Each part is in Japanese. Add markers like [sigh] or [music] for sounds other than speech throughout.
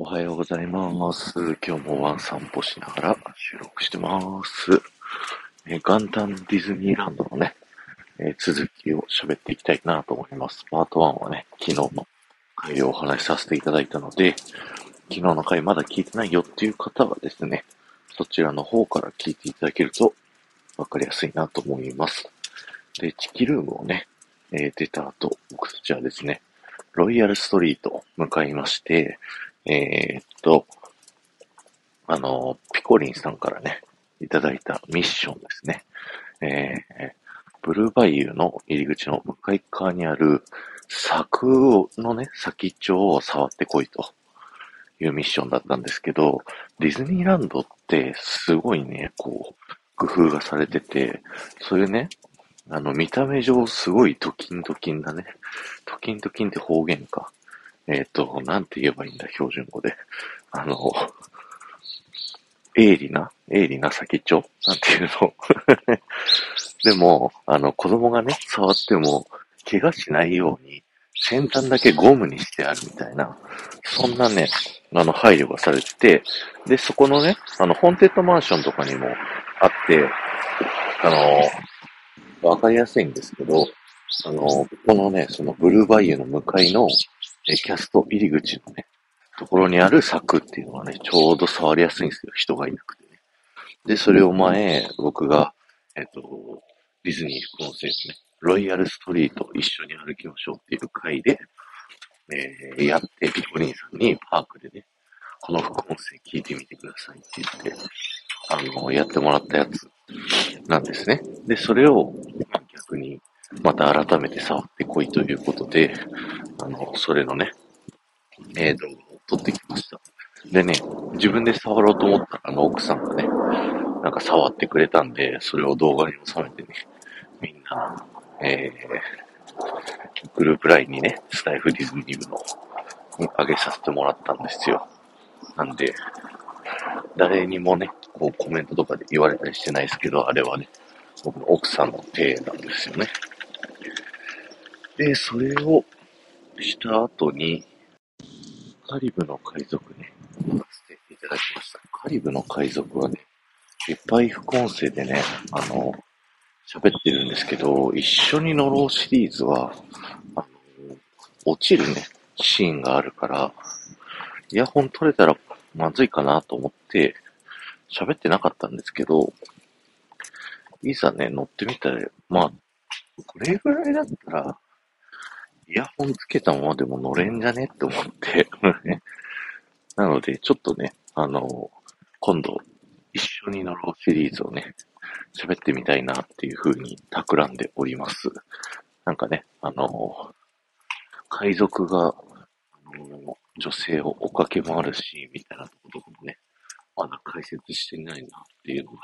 おはようございます。今日もワン散歩しながら収録してます。えー元旦ディズニーランドのね、え続きを喋っていきたいなと思います。パート1はね、昨日の回をお話しさせていただいたので、昨日の回まだ聞いてないよっていう方はですね、そちらの方から聞いていただけるとわかりやすいなと思います。で、チキルームをね、えー出た後、僕たちはですね、ロイヤルストリート向かいまして、えーっと、あの、ピコリンさんからね、いただいたミッションですね。えー、ブルーバイユーの入り口の向かい側にある柵のね、先っちょを触ってこいというミッションだったんですけど、ディズニーランドってすごいね、こう、工夫がされてて、そういうね、あの、見た目上すごいトキントキンだね。トキントキンって方言か。えっ、と、なんて言えばいいんだ、標準語で。[laughs] あの、鋭利な鋭利な先っちょ？なんていうの？[laughs] でも、あの、子供がね、触っても、怪我しないように、先端だけゴムにしてあるみたいな、そんなね、あの、配慮がされてて、で、そこのね、あの、ホーンテッドマンションとかにもあって、あの、わかりやすいんですけど、あの、このね、そのブルーバイユの向かいの、えキャスト入り口のね、ところにある柵っていうのはね、ちょうど触りやすいんですよ、人がいなくてね。で、それを前、僕が、えっと、ディズニー副音声のね、ロイヤルストリート一緒に歩きましょうっていう回で、えーやって、ピコリンさんにパークでね、この副音声聞いてみてくださいって言って、あの、やってもらったやつなんですね。で、それを、逆に、また改めて触ってこいということで、あの、それのね、えー、動画を撮ってきました。でね、自分で触ろうと思ったら、あの、奥さんがね、なんか触ってくれたんで、それを動画に収めてね、みんな、えー、グループラインにね、スタイフディズニー部の、に上げさせてもらったんですよ。なんで、誰にもね、こうコメントとかで言われたりしてないですけど、あれはね、僕の奥さんの手なんですよね。で、それをした後に、カリブの海賊ね、乗らせていただきました。カリブの海賊はね、いっぱい副音声でね、あの、喋ってるんですけど、一緒に乗ろうシリーズは、あの、落ちるね、シーンがあるから、イヤホン取れたらまずいかなと思って、喋ってなかったんですけど、いざね、乗ってみたら、まあ、これぐらいだったら、イヤホンつけたままでも乗れんじゃねって思って、[laughs] なので、ちょっとね、あの、今度、一緒に乗ろうシリーズをね、喋ってみたいなっていう風に企んでおります。なんかね、あの、海賊が、あの女性を追っかけ回るシーンみたいなこともね、まだ解説してないなっていうのが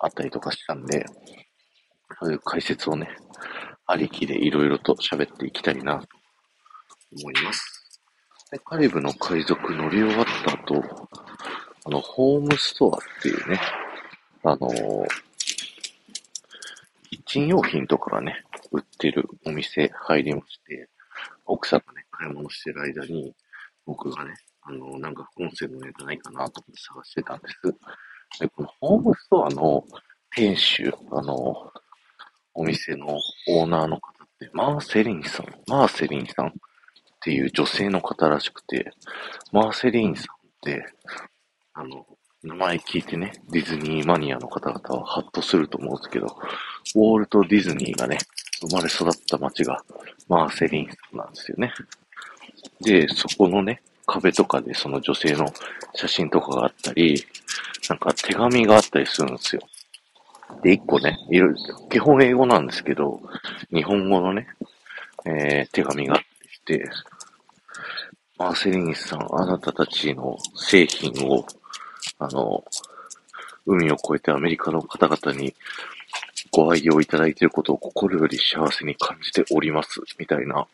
あったりとかしたんで、そういう解説をね、ありきでいろいろと喋っていきたいなと思います。で、カリブの海賊乗り終わった後、あの、ホームストアっていうね、あのキッチン用品とかがね、売ってるお店入りまして、奥さんがね、買い物してる間に、僕がね、あの、なんかコンセプトネタないかなと思って探してたんです。で、このホームストアの店主、あの、お店のオーナーの方って、マーセリンさん、マーセリンさんっていう女性の方らしくて、マーセリンさんって、あの、名前聞いてね、ディズニーマニアの方々はハッとすると思うんですけど、ウォールト・ディズニーがね、生まれ育った街がマーセリンさんなんですよね。で、そこのね、壁とかでその女性の写真とかがあったり、なんか手紙があったりするんですよ。で、一個ね、いろいろ、基本英語なんですけど、日本語のね、えー手紙があって、マーセリンさん、あなたたちの製品を、あの、海を越えてアメリカの方々にご愛用いただいていることを心より幸せに感じております、みたいな、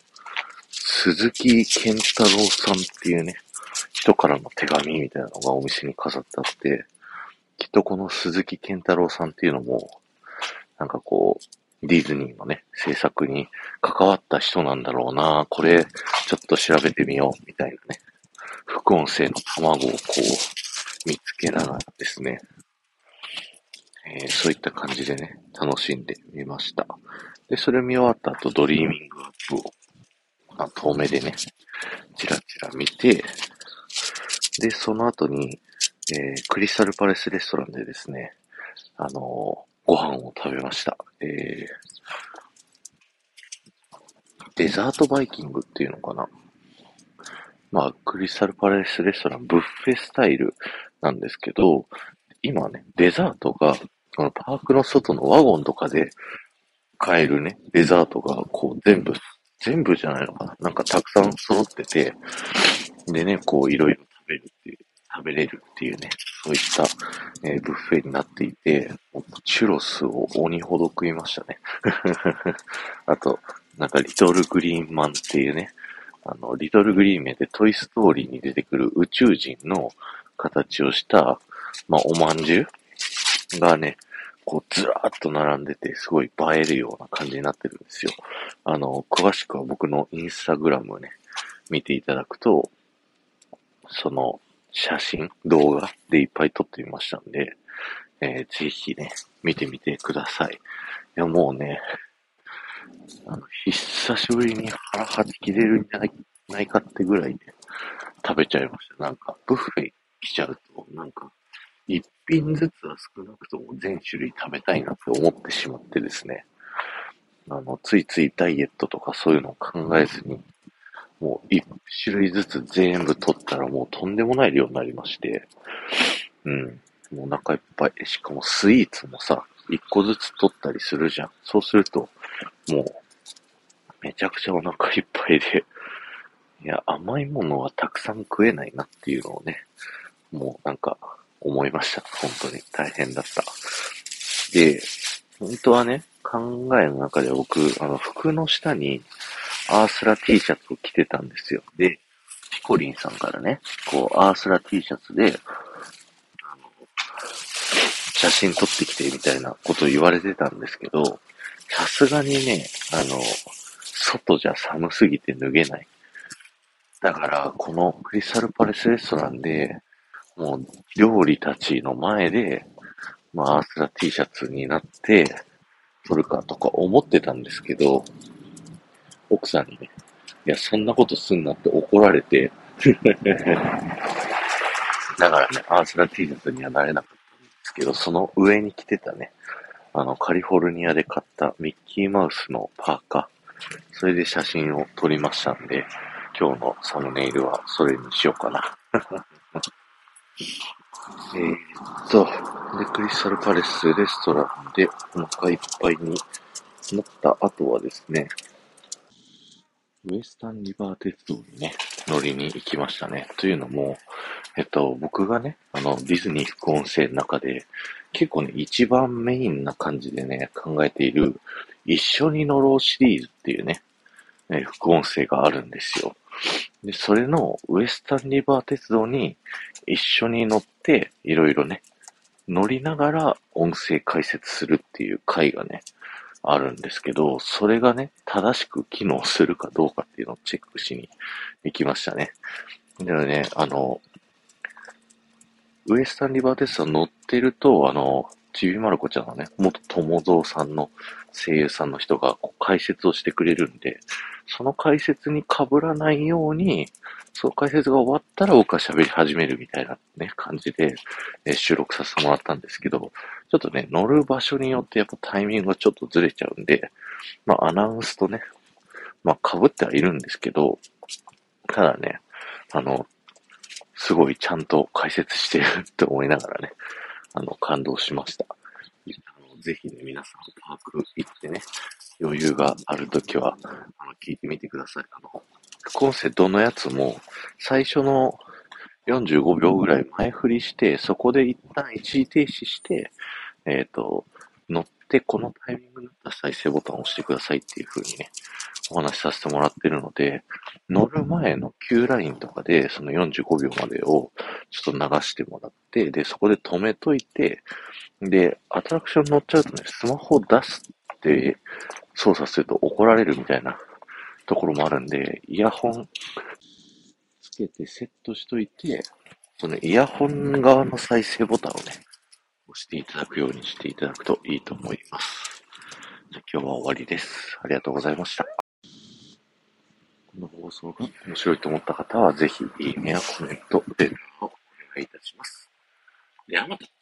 鈴木健太郎さんっていうね、人からの手紙みたいなのがお店に飾ってあって、きっとこの鈴木健太郎さんっていうのも、なんかこう、ディズニーのね、制作に関わった人なんだろうな。これ、ちょっと調べてみよう、みたいなね、副音声の卵をこう、見つけながらですね、えー、そういった感じでね、楽しんでみました。で、それ見終わった後、ドリーミングアップを、まあ、遠目でね、チラチラ見て、で、その後に、えー、クリスタルパレスレストランでですね、あのー、ご飯を食べました。えー、デザートバイキングっていうのかな。まあ、クリスタルパレスレストラン、ブッフェスタイルなんですけど、今ね、デザートが、このパークの外のワゴンとかで買えるね、デザートが、こう、全部、全部じゃないのかな。なんかたくさん揃ってて、でね、こう、いろいろ食べるっていう、食べれるっていうね、そういった、えー、ブッフェになっていて、チュロスを鬼ほど食いましたね。[laughs] あと、なんかリトルグリーンマンっていうね、あの、リトルグリーン名でトイストーリーに出てくる宇宙人の形をした、まあ、おまんじゅうがね、こうずらーっと並んでて、すごい映えるような感じになってるんですよ。あの、詳しくは僕のインスタグラムをね、見ていただくと、その写真、動画でいっぱい撮ってみましたんで、えー、ぜひね、見てみてください。いや、もうね、あの、久しぶりに腹はち切れるんじゃないないかってぐらいね、食べちゃいました。なんか、ブッフェ来ちゃうと、なんか、一品ずつは少なくとも全種類食べたいなって思ってしまってですね。あの、ついついダイエットとかそういうのを考えずに、もう一種類ずつ全部取ったらもうとんでもない量になりまして、うん。もうお腹いっぱい。しかもスイーツもさ、一個ずつ取ったりするじゃん。そうすると、もう、めちゃくちゃお腹いっぱいで、いや、甘いものはたくさん食えないなっていうのをね、もうなんか思いました。本当に大変だった。で、本当はね、考えの中で僕、あの、服の下にアースラ T シャツを着てたんですよ。で、ピコリンさんからね、こう、アースラ T シャツで、あの、写真撮ってきてみたいなことを言われてたんですけど、さすがにね、あの、外じゃ寒すぎて脱げない。だから、このクリスタルパレスレストランで、もう料理たちの前で、まあ、アースラ T シャツになって、撮るかとか思ってたんですけど、奥さんにね、いや、そんなことすんなって怒られて [laughs] だからね、アースラ T シャツにはなれなかったんですけど、その上に着てたね、あの、カリフォルニアで買ったミッキーマウスのパーカー、それで写真を撮りましたんで、今日のサムネイルはそれにしようかな。[laughs] えーっと、で、クリスタルパレスレストランでお腹いっぱいになった後はですね、ウエスタンリバー鉄道にね、乗りに行きましたね。というのも、えっと、僕がね、あの、ディズニー副音声の中で、結構ね、一番メインな感じでね、考えている、一緒に乗ろうシリーズっていうね、え副音声があるんですよ。で、それのウエスタンリバー鉄道に一緒に乗って、いろいろね、乗りながら音声解説するっていう回がね、あるんですけど、それがね、正しく機能するかどうかっていうのをチェックしに行きましたね。でね、あの、ウエスタンリバーテスト乗ってると、あの、ちびまる子ちゃんのね、元友蔵さんの声優さんの人が解説をしてくれるんで、その解説に被らないように、その解説が終わったら僕は喋り始めるみたいなね、感じで、え収録させてもらったんですけど、ちょっとね、乗る場所によってやっぱタイミングがちょっとずれちゃうんで、まあアナウンスとね、まあ被ってはいるんですけど、ただね、あの、すごいちゃんと解説してるって思いながらね、あの、感動しました。ぜひね、皆さんパーク行ってね、余裕があるときは、あの、聞いてみてください。あの、副音声どのやつも、最初の45秒ぐらい前振りして、そこで一旦一時停止して、えっ、ー、と、乗ってこのタイミングになったら再生ボタンを押してくださいっていう風にね、お話しさせてもらってるので、乗る前の Q ラインとかで、その45秒までをちょっと流してもらって、で、そこで止めといて、で、アトラクション乗っちゃうとね、スマホを出すって操作すると怒られるみたいなところもあるんで、イヤホンけてセットしといて、そのイヤホン側の再生ボタンをね、押していただくようにしていただくといいと思います。じゃ今日は終わりです。ありがとうございました。この放送が面白いと思った方は、ぜひ、いいねやコメント、レターをお願いいたします。ではまた。